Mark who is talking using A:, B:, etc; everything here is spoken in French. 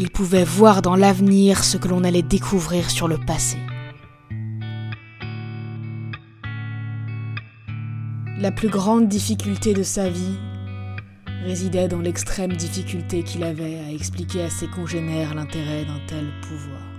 A: Il pouvait voir dans l'avenir ce que l'on allait découvrir sur le passé. La plus grande difficulté de sa vie résidait dans l'extrême difficulté qu'il avait à expliquer à ses congénères l'intérêt d'un tel pouvoir.